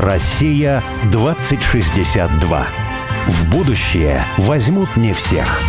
Россия 2062. В будущее возьмут не всех.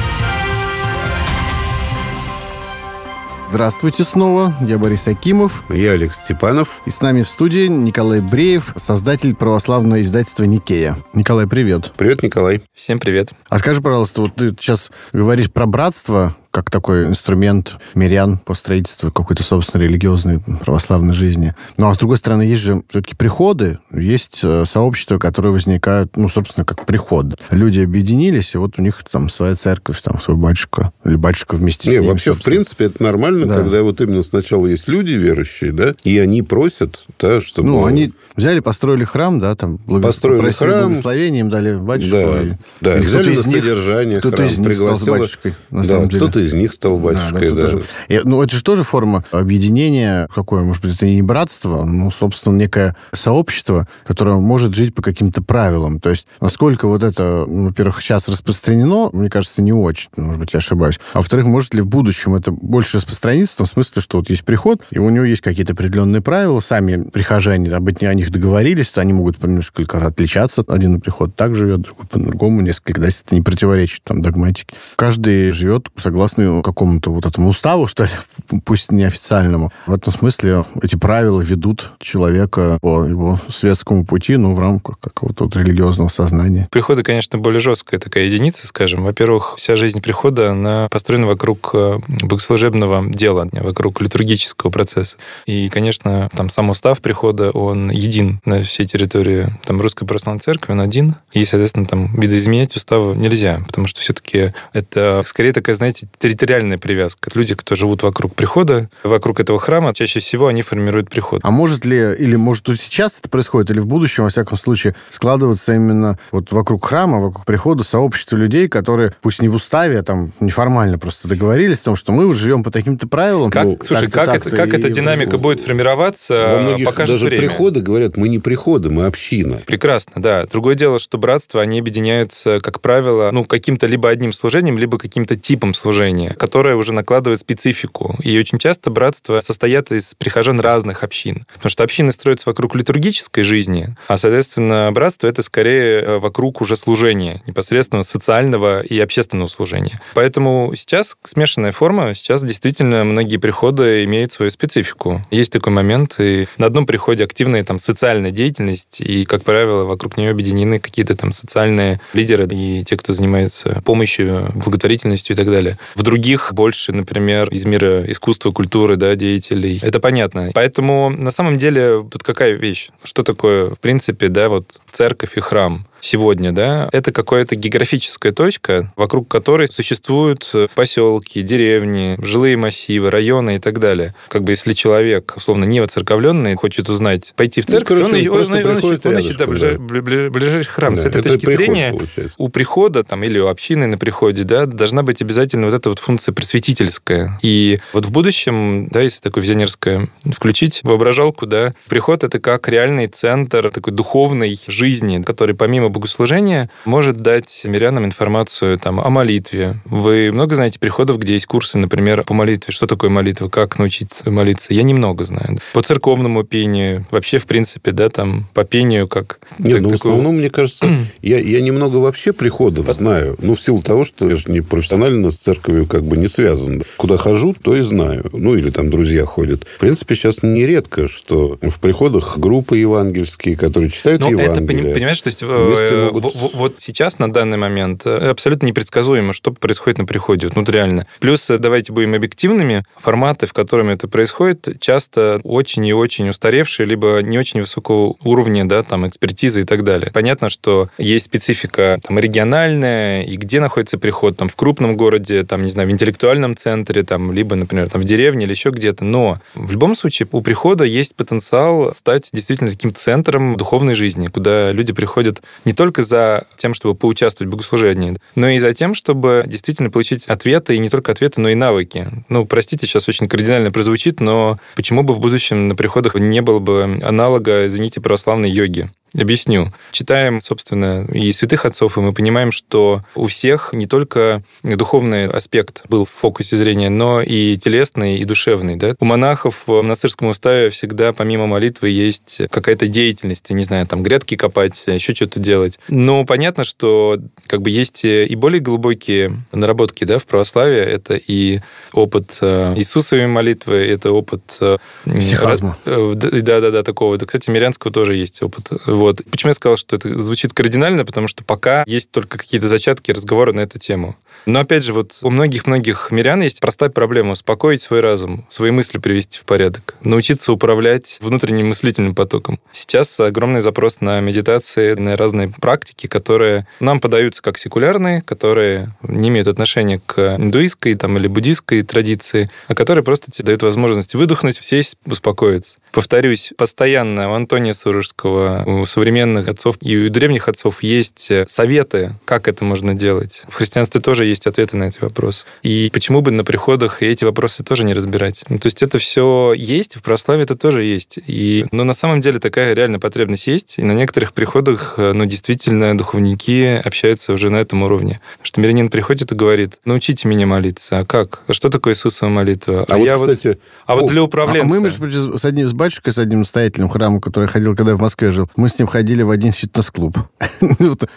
Здравствуйте снова, я Борис Акимов. Я Алекс Степанов. И с нами в студии Николай Бреев, создатель православного издательства «Никея». Николай, привет. Привет, Николай. Всем привет. А скажи, пожалуйста, вот ты сейчас говоришь про братство, как такой инструмент мирян по строительству какой-то, собственно, религиозной православной жизни. Ну, а с другой стороны, есть же все-таки приходы, есть э, сообщества, которые возникают, ну, собственно, как приход. Люди объединились, и вот у них там своя церковь, там свой батюшка, или батюшка вместе Не, с ним. вообще, собственно. в принципе, это нормально, Да. когда вот именно сначала есть люди верующие, да, и они просят, да, чтобы... Ну, они взяли, построили храм, да, там, благос- Построили храм. благословения, им дали батюшку. Да, и- да, или взяли на из них- содержание кто-то храм, из них пригласил- батюшкой, на да, самом деле. кто-то из них стал да, батюшкой, да. тоже- И, ну, это же тоже форма объединения, какое, может быть, это и не братство, ну, собственно, некое сообщество, которое может жить по каким-то правилам. То есть, насколько вот это, ну, во-первых, сейчас распространено, мне кажется, не очень, может быть, я ошибаюсь. А во-вторых, может ли в будущем это больше распространиться, в том смысле, что вот есть приход, и у него есть какие-то определенные правила, сами прихожане об о них договорились, то они могут несколько отличаться. Один приход так живет, другой по-другому, несколько, да, если это не противоречит там догматике. Каждый живет согласно какому-то вот этому уставу, что ли, пусть неофициальному. В этом смысле эти правила ведут человека по его светскому пути, ну, в рамках какого-то вот религиозного сознания. Приходы, конечно, более жесткая такая единица, скажем. Во-первых, вся жизнь прихода, она построена вокруг э, богослужебного дела, вокруг литургического процесса. И, конечно, там сам устав прихода, он един на всей территории там, Русской Православной Церкви, он один. И, соответственно, там видоизменять устава нельзя, потому что все-таки это скорее такая, знаете, территориальная привязка. Люди, кто живут вокруг прихода, вокруг этого храма, чаще всего они формируют приход. А может ли, или может вот сейчас это происходит, или в будущем, во всяком случае, складываться именно вот вокруг храма, вокруг прихода сообщество людей, которые, пусть не в уставе, а там неформально просто договорились о том, что мы живем по таким-то правилам. Как, ну, слушай, как, это, как эта динамика будет формироваться, Во многих покажет даже время. приходы говорят, мы не приходы, мы община. Прекрасно, да. Другое дело, что братства, они объединяются, как правило, ну, каким-то либо одним служением, либо каким-то типом служения, которое уже накладывает специфику. И очень часто братства состоят из прихожан разных общин. Потому что общины строятся вокруг литургической жизни, а, соответственно, братство — это скорее э, вокруг уже служения, непосредственно социального и общественного служения. Поэтому сейчас смешанная форма, сейчас действительно многие приходы имеют свою специфику. Есть такой момент, и на одном приходе активная там социальная деятельность, и, как правило, вокруг нее объединены какие-то там социальные лидеры и те, кто занимается помощью, благотворительностью и так далее. В других больше, например, из мира искусства, культуры, да, деятелей. Это понятно. Поэтому, на самом деле, тут какая вещь? Что такое, в принципе, да, вот церковь и храм? Сегодня, да, это какая-то географическая точка, вокруг которой существуют поселки, деревни, жилые массивы, районы и так далее. Как бы если человек, условно, не воцерковленный, хочет узнать, пойти в Ну, церковь, короче, он, он он- он- ищет, он ищет, да, ближай- ближайший храм. Да, С этой это точки приход, зрения получается. у прихода там, или у общины на приходе да, должна быть обязательно вот эта вот функция просветительская. И вот в будущем, да, если такое визионерское включить воображалку, да, приход — это как реальный центр такой духовной жизни, который помимо богослужения может дать мирянам информацию там, о молитве. Вы много знаете приходов, где есть курсы, например, по молитве. Что такое молитва? Как научиться молиться? Я немного знаю. По церковному пению, вообще, в принципе, да, там, по пению как... Нет, как ну, в такое- основном, мне кажется, я, я немного вообще приходов знаю. Ну, в силу того, что я же не профессионально с церковью как бы не связан. Куда хожу, то и знаю. Ну, или там друзья ходят. В принципе, сейчас нередко, что в приходах группы евангельские, которые читают это, Евангелие. поним- понимаешь, то есть Э, могут- во- во- вот сейчас, на данный момент, э, абсолютно непредсказуемо, что происходит на приходе, вот, ну, вот реально. Плюс, э, давайте будем объективными, форматы, в которыми это происходит, часто очень и очень устаревшие, либо не очень высокого уровня, да, там, экспертизы и так далее. Понятно, что есть специфика там региональная, и где находится приход, там, в крупном городе, там, не знаю, в интеллектуальном центре, там, либо, например, там, в деревне или еще где-то, но в любом случае у прихода есть потенциал стать действительно таким центром духовной жизни, куда люди приходят не только за тем, чтобы поучаствовать в богослужении, но и за тем, чтобы действительно получить ответы, и не только ответы, но и навыки. Ну, простите, сейчас очень кардинально прозвучит, но почему бы в будущем на приходах не было бы аналога, извините, православной йоги? Объясню. Читаем, собственно, и святых отцов, и мы понимаем, что у всех не только духовный аспект был в фокусе зрения, но и телесный, и душевный. Да? У монахов в монастырском уставе всегда помимо молитвы есть какая-то деятельность, не знаю, там грядки копать, еще что-то делать. Но понятно, что как бы есть и более глубокие наработки да, в православии. Это и опыт э, Иисусовой молитвы, это опыт... Э, Психазма. Да-да-да, такого. Кстати, Мирянского тоже есть опыт вот. Почему я сказал, что это звучит кардинально? Потому что пока есть только какие-то зачатки разговора на эту тему. Но опять же, вот у многих-многих мирян есть простая проблема успокоить свой разум, свои мысли привести в порядок, научиться управлять внутренним мыслительным потоком. Сейчас огромный запрос на медитации, на разные практики, которые нам подаются как секулярные, которые не имеют отношения к индуистской там, или буддийской традиции, а которые просто тебе дают возможность выдохнуть, сесть, успокоиться. Повторюсь, постоянно у Антония Сурожского, у современных отцов и у древних отцов есть э, советы, как это можно делать. В христианстве тоже есть ответы на эти вопросы. И почему бы на приходах эти вопросы тоже не разбирать? Ну, то есть это все есть, в православии это тоже есть. И, но на самом деле такая реально потребность есть. И на некоторых приходах, э, ну, действительно, духовники общаются уже на этом уровне. Что мирянин приходит и говорит, научите меня молиться. А как? А что такое Иисусова молитва? А, а вот, я кстати... Вот... А вот для управленца... А мы, между с одним с батюшкой, с одним настоятелем храма, который ходил, когда я в Москве жил, мы с ним ходили в один фитнес-клуб.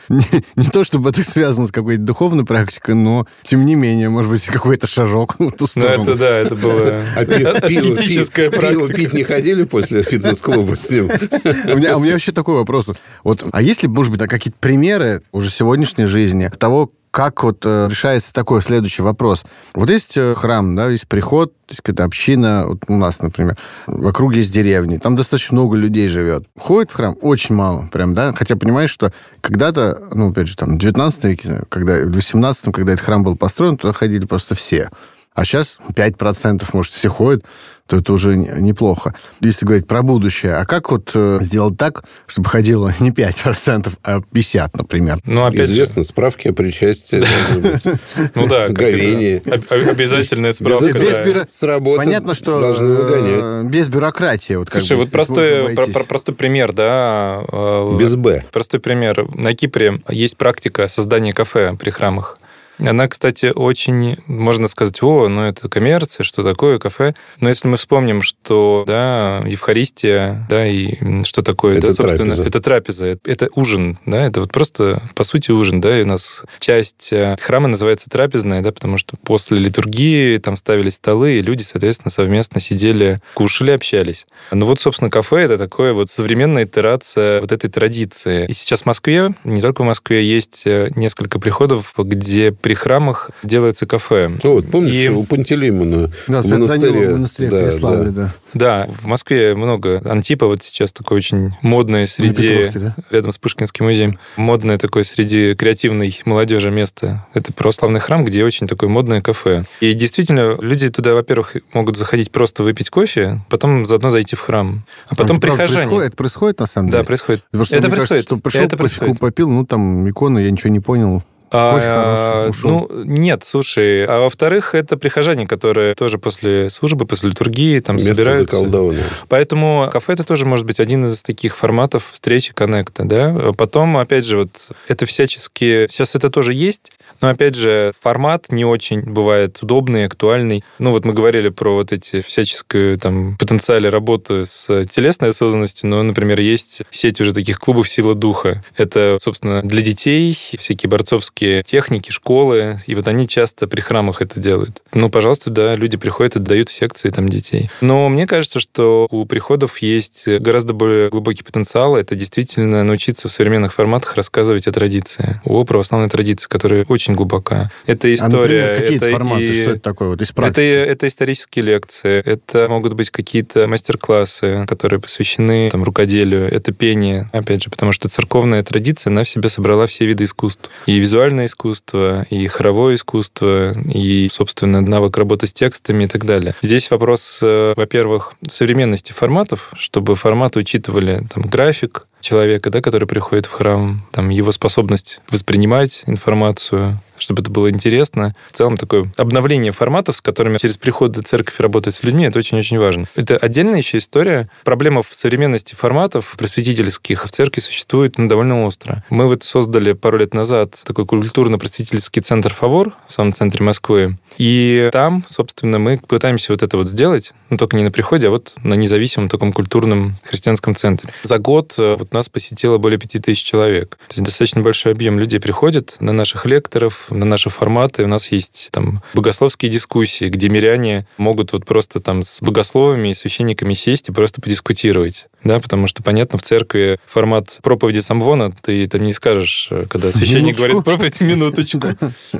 не, то, чтобы это связано с какой-то духовной практикой, но, тем не менее, может быть, какой-то шажок в ту сторону. Ну, это да, это было а аскетическая практика. пить не ходили после фитнес-клуба с ним? у, меня, вообще такой вопрос. Вот, а есть ли, может быть, какие-то примеры уже сегодняшней жизни того, как вот э, решается такой следующий вопрос. Вот есть э, храм, да, есть приход, есть какая-то община, вот у нас, например, вокруг есть деревни, там достаточно много людей живет. Ходит в храм очень мало, прям, да, хотя понимаешь, что когда-то, ну, опять же, там, в 19 веке, когда, в 18 когда этот храм был построен, туда ходили просто все. А сейчас 5%, может, все ходят то это уже неплохо. Если говорить про будущее, а как вот э, сделать так, чтобы ходило не 5%, а 50%, например? Ну, опять Известно, же... справки о причастии. Ну да, говение. Обязательная справка. С работы Понятно, что э, без бюрократии. Слушай, вот простой пример, да. Э, без «Б». Простой пример. На Кипре есть практика создания кафе при храмах. Она, кстати, очень, можно сказать, о, ну это коммерция, что такое кафе. Но если мы вспомним, что, да, Евхаристия, да, и что такое, это да, собственно, трапеза. это трапеза, это ужин, да, это вот просто, по сути, ужин, да, и у нас часть э, храма называется трапезная, да, потому что после литургии там ставились столы, и люди, соответственно, совместно сидели, кушали, общались. Ну вот, собственно, кафе — это такое вот современная итерация вот этой традиции. И сейчас в Москве, не только в Москве, есть э, несколько приходов, где при храмах делается кафе. Ну, вот, помнишь, и... у Пантелеймона да, в монастыре, монастыре да, Преславле, да. да. Да, в Москве много. Антипа вот сейчас такой очень модное среди... Да? Рядом с Пушкинским музеем. Модное такое среди креативной молодежи место. Это православный храм, где очень такое модное кафе. И действительно, люди туда, во-первых, могут заходить просто выпить кофе, потом заодно зайти в храм. А потом это прихожане... Происходит, это происходит на самом деле? Да, происходит. Потому что, это происходит. Кажется, что пришел, это происходит. попил, ну там икону, я ничего не понял. А, ну, нет, слушай. А во-вторых, это прихожане, которые тоже после службы, после литургии там Место собираются. Заколдованное. Поэтому кафе это тоже может быть один из таких форматов встречи, коннекта, да. Потом, опять же, вот это всячески... Сейчас это тоже есть, но, опять же, формат не очень бывает удобный, актуальный. Ну, вот мы говорили про вот эти всяческую там потенциале работы с телесной осознанностью, но, например, есть сеть уже таких клубов «Сила духа». Это, собственно, для детей, всякие борцовские техники, школы, и вот они часто при храмах это делают. Ну, пожалуйста, да, люди приходят и дают секции там детей. Но мне кажется, что у приходов есть гораздо более глубокий потенциал. Это действительно научиться в современных форматах рассказывать о традиции, о православной традиции, которая очень глубока. Это история. А, какие это форматы? И... Что это такое? Вот из это, это исторические лекции, это могут быть какие-то мастер-классы, которые посвящены там, рукоделию, это пение, опять же, потому что церковная традиция, она в себе собрала все виды искусств. И визуальное искусство, и хоровое искусство, и, собственно, навык работы с текстами и так далее. Здесь вопрос, э, во-первых, современности форматов, чтобы форматы учитывали там, график, человека, да, который приходит в храм, там, его способность воспринимать информацию, чтобы это было интересно. В целом такое обновление форматов, с которыми через приход в церковь работать с людьми, это очень-очень важно. Это отдельная еще история. Проблема в современности форматов просветительских в церкви существует ну, довольно остро. Мы вот создали пару лет назад такой культурно-просветительский центр «Фавор» в самом центре Москвы. И там, собственно, мы пытаемся вот это вот сделать, ну, только не на приходе, а вот на независимом таком культурном христианском центре. За год э, вот нас посетило более 5000 человек. То есть достаточно большой объем людей приходит на наших лекторов, на наши форматы. У нас есть там богословские дискуссии, где миряне могут вот просто там с богословами и священниками сесть и просто подискутировать. Да, потому что, понятно, в церкви формат проповеди самвона ты там не скажешь, э, когда священник Минуточку. говорит проповедь, минуточку.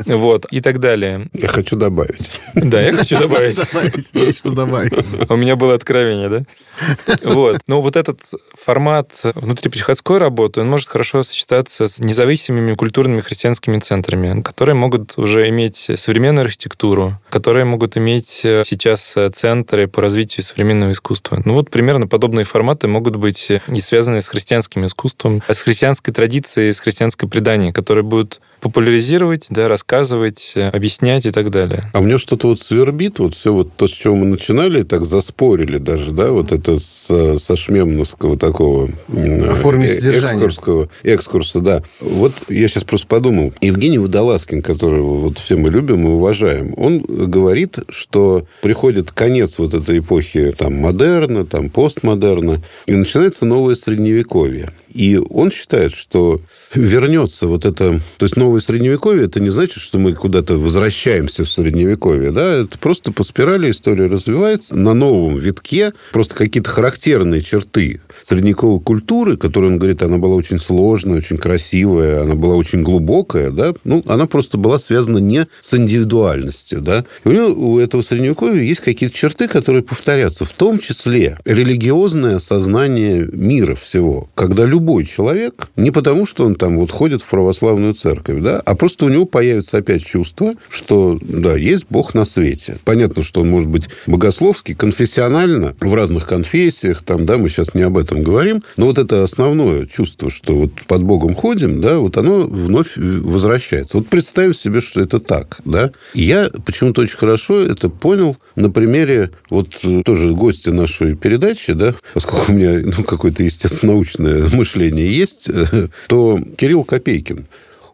Вот, и так далее. Я хочу добавить. Да, я хочу добавить. Есть что добавить. У меня было откровение, да? Вот. Но вот этот формат внутриприходской работы, он может хорошо сочетаться с независимыми культурными христианскими центрами, которые могут уже иметь современную архитектуру, которые могут иметь э, сейчас э, центры по развитию современного искусства. Ну вот примерно подобные форматы могут быть и связаны с христианским искусством, с христианской традицией, с христианской преданием, которые будут популяризировать, да, рассказывать, э, объяснять и так далее. А мне что-то вот свербит, вот все вот то, с чего мы начинали, так заспорили даже, да, вот это с, со шмемновского такого... О форме э, содержания. Экскурсского, экскурса, да. Вот я сейчас просто подумал. Евгений Водолазкин, которого вот все мы любим и уважаем, он говорит, что приходит конец вот этой эпохи там модерна, там постмодерна, и начинается новое средневековье. И он считает, что вернется вот это... То есть новое средневековье, это не значит, что мы куда-то возвращаемся в средневековье. Да? Это просто по спирали история развивается на новом витке. Просто какие-то характерные черты средневековой культуры, которая, он говорит, она была очень сложная, очень красивая, она была очень глубокая, да, ну, она просто была связана не с индивидуальностью, да. И у него, у этого средневековья есть какие-то черты, которые повторятся, в том числе религиозное сознание мира всего, когда любой человек, не потому, что он там вот ходит в православную церковь, да, а просто у него появится опять чувство, что, да, есть Бог на свете. Понятно, что он может быть богословский, конфессионально, в разных конфессиях, там, да, мы сейчас не об этом говорим, но вот это основное чувство, что вот под Богом ходим, да, вот оно вновь возвращается. Вот представим себе, что это так, да. Я почему-то очень хорошо это понял на примере вот тоже гостя нашей передачи, да, поскольку у меня ну, какое-то, естественно, научное мышление есть, э, то Кирилл Копейкин.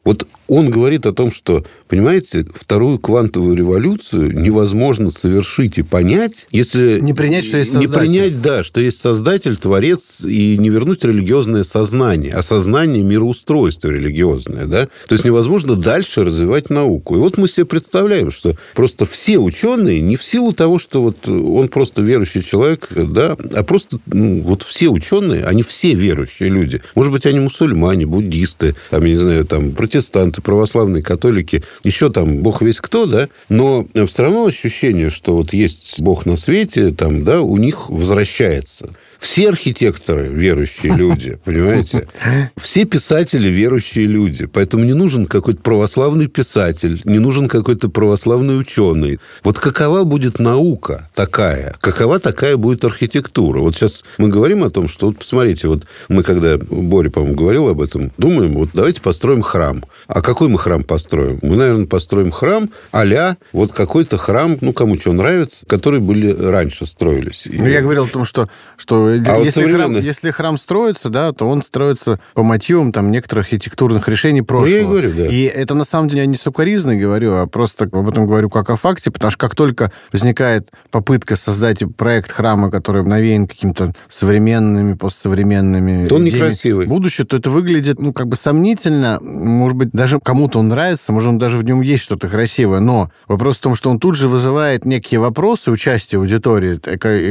Вот он говорит о том, что, понимаете, вторую квантовую революцию невозможно совершить и понять, если... Не принять, что есть Не создатель. принять, да, что есть создатель, творец, и не вернуть религиозное сознание, а сознание мироустройства религиозное, да. То есть невозможно дальше развивать науку. И вот мы себе представляем, что просто все ученые, не в силу того, что вот он просто верующий человек, да, а просто ну, вот все ученые, они все верующие люди. Может быть, они мусульмане, буддисты, там, я не знаю, там, протестанты, православные, католики, еще там бог весь кто, да, но все равно ощущение, что вот есть бог на свете, там, да, у них возвращается. Все архитекторы верующие люди, понимаете? Все писатели верующие люди. Поэтому не нужен какой-то православный писатель, не нужен какой-то православный ученый. Вот какова будет наука такая? Какова такая будет архитектура? Вот сейчас мы говорим о том, что, вот посмотрите, вот мы когда, Боря, по-моему, говорил об этом, думаем, вот давайте построим храм. А какой мы храм построим? Мы, наверное, построим храм а вот какой-то храм, ну, кому что нравится, которые были раньше строились. Ну, я говорил о том, что, что А вот если, храм, современный- если храм строится, да, то он строится по мотивам там, некоторых архитектурных решений прошлого. Ну, я и говорю, да. И это на самом деле я не сукоризно говорю, а просто об этом говорю как о факте, потому что как только возникает попытка создать проект храма, который навеян какими-то современными, постсовременными То он некрасивый. будущее, то это выглядит, ну, как бы сомнительно. Может быть, даже кому-то он нравится, может, он даже в нем есть что-то красивое, но вопрос в том, что он тут же вызывает некие вопросы участия аудитории,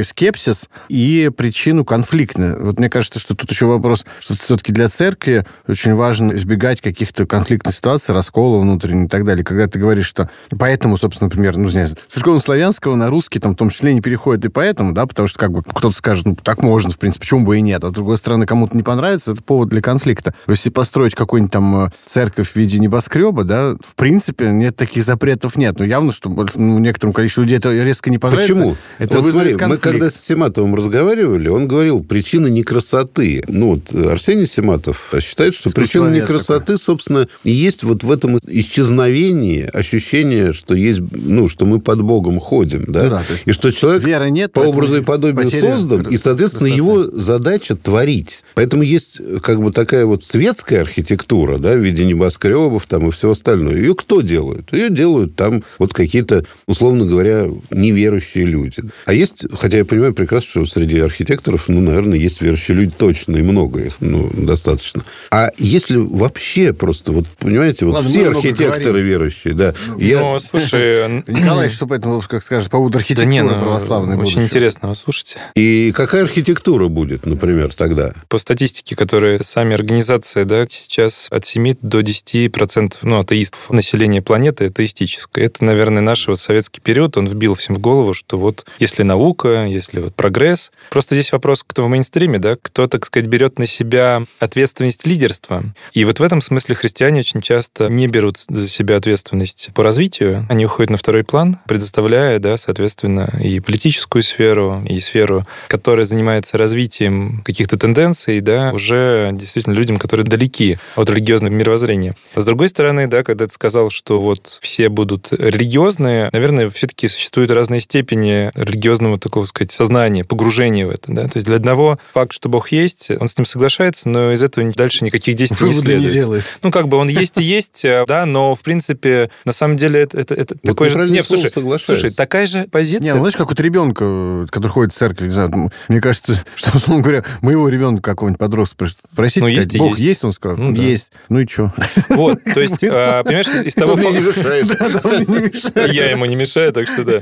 скепсис и причину конфликта. Вот мне кажется, что тут еще вопрос, что все-таки для церкви очень важно избегать каких-то конфликтных ситуаций, раскола внутреннего и так далее. Когда ты говоришь, что поэтому, собственно, например, ну, не знаю, церковно-славянского на русский там в том числе не переходит и поэтому, да, потому что как бы кто-то скажет, ну, так можно, в принципе, почему бы и нет. А с другой стороны, кому-то не понравится, это повод для конфликта. Если построить какую-нибудь там э, церковь в виде небоскреба, да, в принципе, нет таких запретов нет. Но явно, что ну, некоторому количеству людей это резко не понравится. Почему? Это вот смотри, мы конфликт. когда с Сематовым разговаривали, он он говорил, причина некрасоты. Ну, вот Арсений Симатов считает, что причина некрасоты, такой. собственно, и есть вот в этом исчезновении ощущение, что есть, ну, что мы под Богом ходим, да? Ну, да и что человек веры нет, по образу и подобию создан, и, соответственно, красоты. его задача творить. Поэтому есть как бы такая вот светская архитектура, да, в виде небоскребов там и все остальное. Ее кто делает? Ее делают там вот какие-то, условно говоря, неверующие люди. А есть, хотя я понимаю прекрасно, что среди архитекторов, ну, наверное, есть верующие люди точно, и много их, ну, достаточно. А если вообще просто, вот, понимаете, вот Ладно, все архитекторы говорим. верующие, да. Ну, я... ну слушай... Николай, что по этому, как скажешь, по поводу архитектуры да не, ну, православной Очень интересно, вы слушайте. И какая архитектура будет, например, тогда? По статистике, которые сами организации, да, сейчас от 7 до 10 процентов, ну, атеистов населения планеты атеистическое. Это, наверное, наш вот советский период, он вбил всем в голову, что вот если наука, если вот прогресс. Просто здесь вопрос, кто в мейнстриме, да, кто, так сказать, берет на себя ответственность лидерства. И вот в этом смысле христиане очень часто не берут за себя ответственность по развитию, они уходят на второй план, предоставляя, да, соответственно, и политическую сферу, и сферу, которая занимается развитием каких-то тенденций, да, уже действительно людям, которые далеки от религиозного мировоззрения. С другой стороны, да, когда ты сказал, что вот все будут религиозные, наверное, все-таки существуют разные степени религиозного такого, сказать, сознания, погружения в это, да. То есть для одного факт, что Бог есть, он с ним соглашается, но из этого дальше никаких действий Выводы не следует. не делает. Ну, как бы он есть и есть, э, да, но, в принципе, на самом деле это, это, это вот такой же... Нет, слушай, слушай, такая же позиция... Не, ну, знаешь, как вот ребенка, который ходит в церковь, не знаю, мне кажется, что, условно говоря, моего ребенка какого-нибудь подростка спросите, ну, сказать, Бог есть. есть, он скажет, ну, да. есть, ну и что? Вот, то есть, а, понимаешь, из того... Он не мешает. Я ему не мешаю, так что да.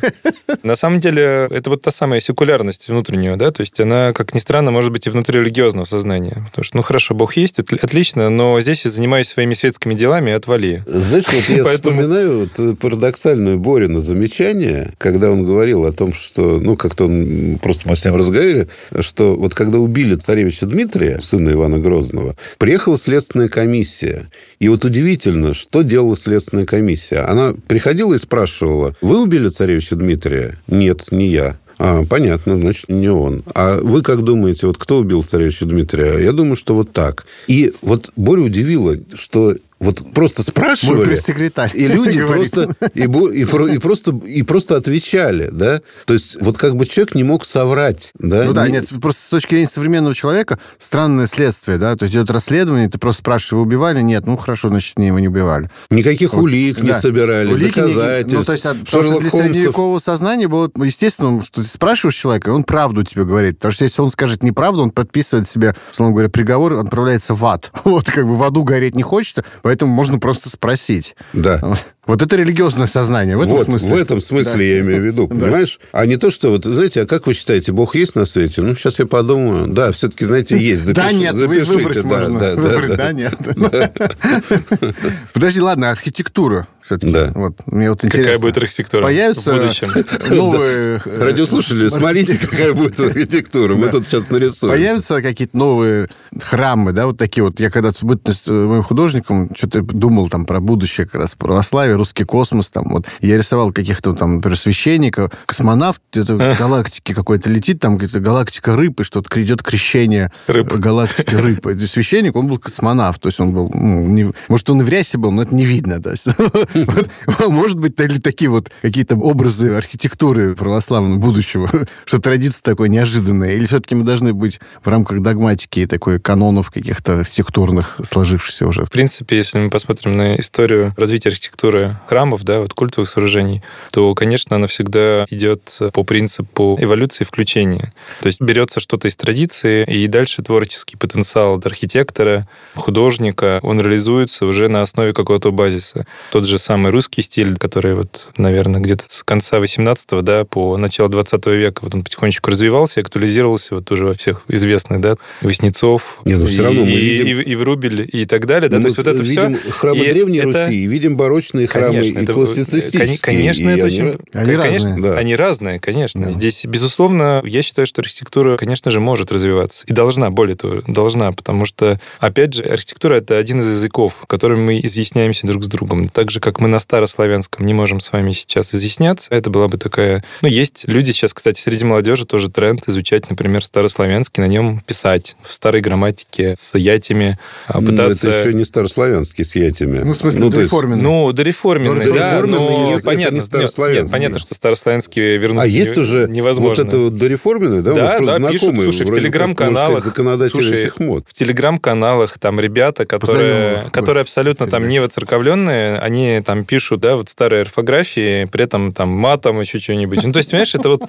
На самом деле, это вот та самая секулярность внутреннего, да, то есть она, как ни странно, может быть и внутри религиозного сознания. Потому что, ну хорошо, Бог есть, отлично, но здесь я занимаюсь своими светскими делами, отвали. Знаешь, вот я вспоминаю парадоксальную Борину замечание, когда он говорил о том, что, ну, как-то он, просто мы с ним разговаривали, что вот когда убили царевича Дмитрия, сына Ивана Грозного, приехала следственная комиссия. И вот удивительно, что делала следственная комиссия. Она приходила и спрашивала, вы убили царевича Дмитрия? Нет, не я. А, понятно, значит, не он. А вы как думаете, вот кто убил царевича Дмитрия? Я думаю, что вот так. И вот Боря удивило, что вот просто спрашивали. Мой пресс-секретарь. И люди просто и, и, и, просто, и просто отвечали, да? То есть вот как бы человек не мог соврать, да? Ну да, не... нет, просто с точки зрения современного человека странное следствие, да? То есть идет расследование, ты просто спрашиваешь, его убивали? Нет, ну хорошо, значит, не, его не убивали. Никаких вот. улик не да. собирали, Улики доказательств. Не... Ну, то есть, потому что для средневекового сознания было естественно, что ты спрашиваешь человека, и он правду тебе говорит. Потому что если он скажет неправду, он подписывает себе, условно говоря, приговор, отправляется в ад. Вот, как бы в аду гореть не хочется, Поэтому можно просто спросить. Да. Вот это религиозное сознание. В этом вот, смысле. в этом смысле да. я имею в виду, понимаешь? А не то, что вот, знаете, а как вы считаете, Бог есть на свете? Ну, сейчас я подумаю. Да, все-таки, знаете, есть. Запиши, да, нет, запишите. выбрать да, можно. Да, выбрать, да, да, нет. Подожди, ладно, архитектура все-таки. Да. Вот, мне вот интересно. Какая будет архитектура Появятся в будущем? новые... Радиослушатели, смотрите, какая будет архитектура. Мы тут сейчас нарисуем. Появятся какие-то новые храмы, да, вот такие вот. Я когда в бытность моим художником что-то думал там про будущее как раз православие, русский космос. Там, вот. Я рисовал каких-то там, например, священников, космонавт где-то в галактике какой-то летит, там где-то галактика рыб, и что-то идет крещение рыб. галактики рыб. Священник, он был космонавт, то есть он был... Ну, может, он и в рясе был, но это не видно. Да. Может быть, такие вот какие-то образы архитектуры православного будущего, что традиция такое неожиданная, или все-таки мы должны быть в рамках догматики и такой канонов каких-то архитектурных сложившихся уже? В принципе, если мы посмотрим на историю развития архитектуры храмов, да, вот культовых сооружений, то, конечно, она всегда идет по принципу эволюции включения. То есть берется что-то из традиции, и дальше творческий потенциал архитектора, художника, он реализуется уже на основе какого-то базиса. Тот же самый русский стиль, который вот, наверное, где-то с конца 18-го, да, по начало 20 века вот он потихонечку развивался, актуализировался вот уже во всех известных, да, Васнецов, Не, но все равно мы и, видим... и, и Врубель и так далее, да, то есть вот это видим все... храмы и Древней это... Руси, видим барочные храмы конечно, и это, классицистические. Конечно, это очень... Они конечно, разные. Да. Они разные, конечно. Да. Здесь, безусловно, я считаю, что архитектура, конечно же, может развиваться. И должна, более того, должна, потому что, опять же, архитектура — это один из языков, которым мы изъясняемся друг с другом. Так же, как как мы на старославянском не можем с вами сейчас изъясняться, это была бы такая... Ну, есть люди сейчас, кстати, среди молодежи тоже тренд изучать, например, старославянский, на нем писать в старой грамматике с ятями, а, пытаться... Ну, это еще не старославянский с ятями. Ну, в смысле, ну, дореформенный. Ну, дореформенный, Ну, да, дореформенный но язык, это понятно, не старославянский. нет, понятно, что старославянский вернуться А есть не- уже невозможно. вот это вот дореформенное, да? У нас Да, просто да, пишут, знакомые, слушай, в телеграм-каналах, слушай, мод. в телеграм-каналах там ребята, которые, которые абсолютно там не воцерковленные, они там пишут, да, вот старые орфографии, при этом там матом еще что-нибудь. Ну, то есть, понимаешь, это вот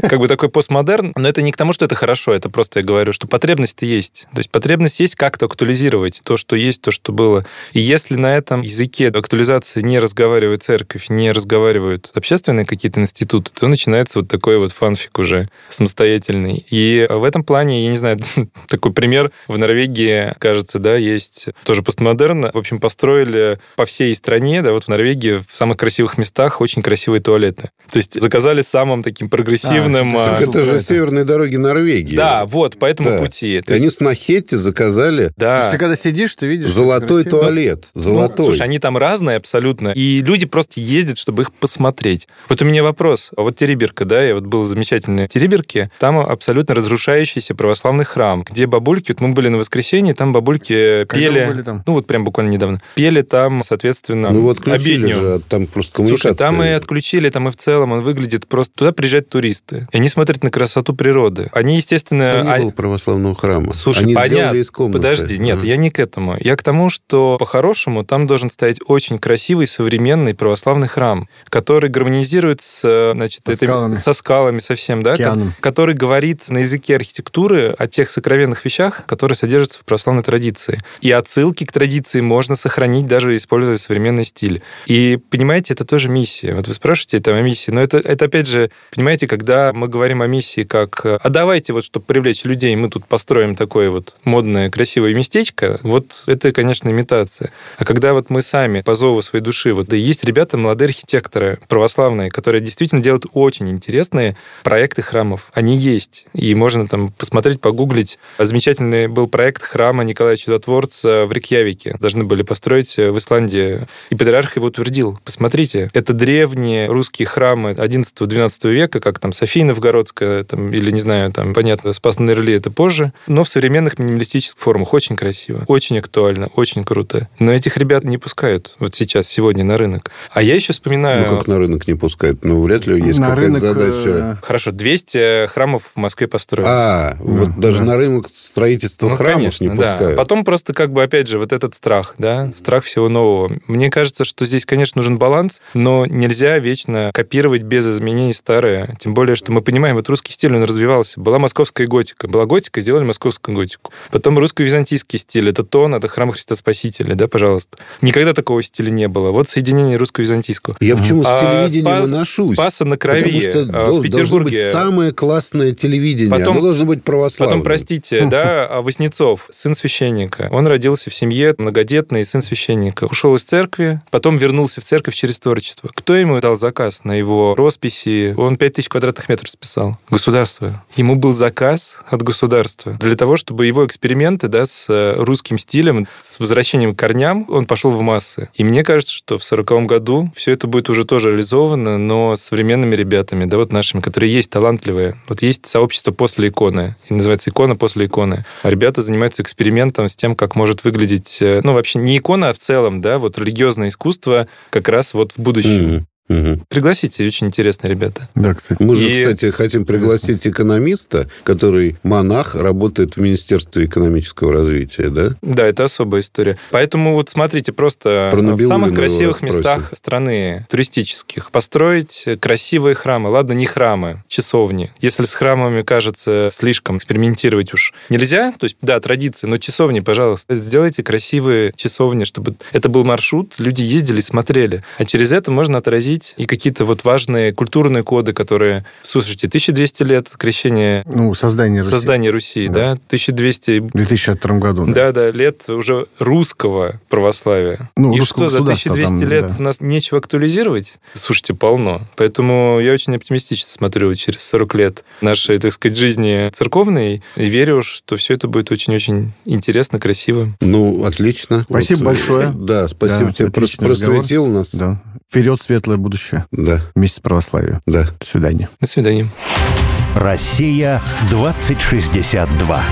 как бы такой постмодерн, но это не к тому, что это хорошо, это просто я говорю, что потребность есть. То есть потребность есть как-то актуализировать то, что есть, то, что было. И если на этом языке актуализации не разговаривает церковь, не разговаривают общественные какие-то институты, то начинается вот такой вот фанфик уже самостоятельный. И в этом плане, я не знаю, такой пример в Норвегии, кажется, да, есть тоже постмодерн. В общем, построили по всей стране, да, вот в Норвегии в самых красивых местах очень красивые туалеты. То есть заказали самым таким прогрессивным... А, Так это же северные дороги Норвегии. да, вот, по этому Да. пути. То И они есть, с Нахетти заказали То есть да. ты когда сидишь, ты видишь... золотой туалет. Ну, Золотой. слушай, они там разные абсолютно, и люди просто ездят, чтобы их посмотреть. Вот у меня вопрос. А Вот Тереберка, да, я вот был замечательный Тереберке, там абсолютно разрушающийся православный храм, где бабульки, вот мы были на воскресенье, там бабульки Когда пели, были там? ну вот прям буквально недавно, пели там, соответственно, ну вот отключили обедню. же, там просто коммуникация. Слушай, там и отключили, там и в целом он выглядит просто... Туда приезжают туристы. И они смотрят на красоту природы. Они, естественно... Там не а- было православного храма. Слушай, они понятно. из комнаты. Подожди, нет, Ага. я не к этому. Я к тому, что по-хорошему там должен стоять очень красивый современный православный храм, который гармонизирует с, значит, Со этой- скалами. со скалами совсем, да, Океаном. ко- который говорит на языке архитектуры о тех сокровенных вещах, которые содержатся в православной традиции. И отсылки к традиции можно сохранить, даже используя современный стиль. И, понимаете, это тоже миссия. Вот вы спрашиваете там о миссии, но это, это опять же, понимаете, когда мы говорим о миссии как «а давайте вот, чтобы привлечь людей, мы тут построим такое вот модное, красивое местечко», вот это, конечно, имитация. А когда вот мы сами по зову своей души, вот да есть ребята, молодые архитекторы православные, которые действительно делают очень интересные проекты храмов. Они есть. И можно там посмотреть, погуглить. Замечательный был проект храма Николая Чудотворца в Рикьявике. Должны были построить в Исландии. И патриарх его утвердил. Посмотрите, это древние русские храмы 11-12 века, как там София Новгородская, там, или, не знаю, там, понятно, Спас на Реле это позже, но в современных минималистических формах. Очень красиво, очень актуально, очень круто. Но этих ребят не пускают вот сейчас, сегодня на рынок. А я еще вспоминаю... Ну, как на рынок не пускают. Ну, вряд ли есть На рынок... задача. э, Хорошо, 200 храмов в Москве построили. А, вот Да, даже да. на рынок строительства Ну, храмов конечно, не да. пускают. Потом просто как бы, опять же, вот этот страх, да, страх всего нового. Мне кажется, что здесь, конечно, нужен баланс, но нельзя вечно копировать без изменений старое. Тем более, что мы понимаем, вот русский стиль, он развивался. Была московская готика. Была готика, сделали московскую готику. Потом русско-византийский стиль. Это тон, это храм Христа Спасителя, да, пожалуйста. Никогда такого стиля не было. Вот соединение русско-византийского. Я почему с А, телевидением Спас- и ношусь? Спаса на крови Потому что а, в должно быть Петербурге. самое классное телевидение. Потом- Оно должно быть православное. Потом, простите, да, а Воснецов, сын священника. Он родился в семье многодетной, сын священника. Ушел из церкви, потом вернулся в церковь через творчество. Кто ему дал заказ на его росписи? Он 5000 квадратных метров списал. Государство. Ему был заказ от государства для того, чтобы его эксперименты да, с э, русским стилем, с возвращением к корням, он пошел в массы. И мне кажется, что в 40 году все это будет уже тоже реализовано, но современными ребятами, да, вот нашими, которые есть талантливые. Вот есть сообщество после иконы, и называется икона после иконы. А ребята занимаются экспериментом с тем, как может выглядеть, э, ну, вообще не икона, а в целом, да, вот религиозное как раз вот в будущем. Мгм. Мгм. Пригласите, очень интересные ребята. Да, кстати. Мы же, И- кстати, хотим пригласить экономиста, который монах, работает в Министерстве экономического развития, да? Да, это особая история. Поэтому вот смотрите, просто Про в самых красивых местах страны туристических построить красивые храмы. Ладно, не храмы, часовни. Если с храмами кажется слишком экспериментировать уж нельзя, то есть, да, традиции, но часовни, пожалуйста, сделайте красивые часовни, чтобы это был маршрут, люди ездили, смотрели. А через это можно отразить обсудить и какие-то вот важные культурные коды, которые... Слушайте, 1200 лет крещения... Ну, создание Руси. Создание Руси, да? Да. 1200... В 2002 году. Да, да, лет уже русского православия. Ну, и русского что, за государства 1200 там, лет да. у нас нечего актуализировать? Слушайте, полно. Поэтому я очень оптимистично смотрю через 40 лет нашей, так сказать, жизни церковной и верю, что все это будет очень-очень интересно, красиво. Ну, отлично. Спасибо Вот, большое. э, Да, спасибо Да, тебе. Прос- отличный разговор. Просветил нас. Да. Вперед светлое будущее. Да, Вместе с православием. да. До свидания. До свидания. Россия 2062.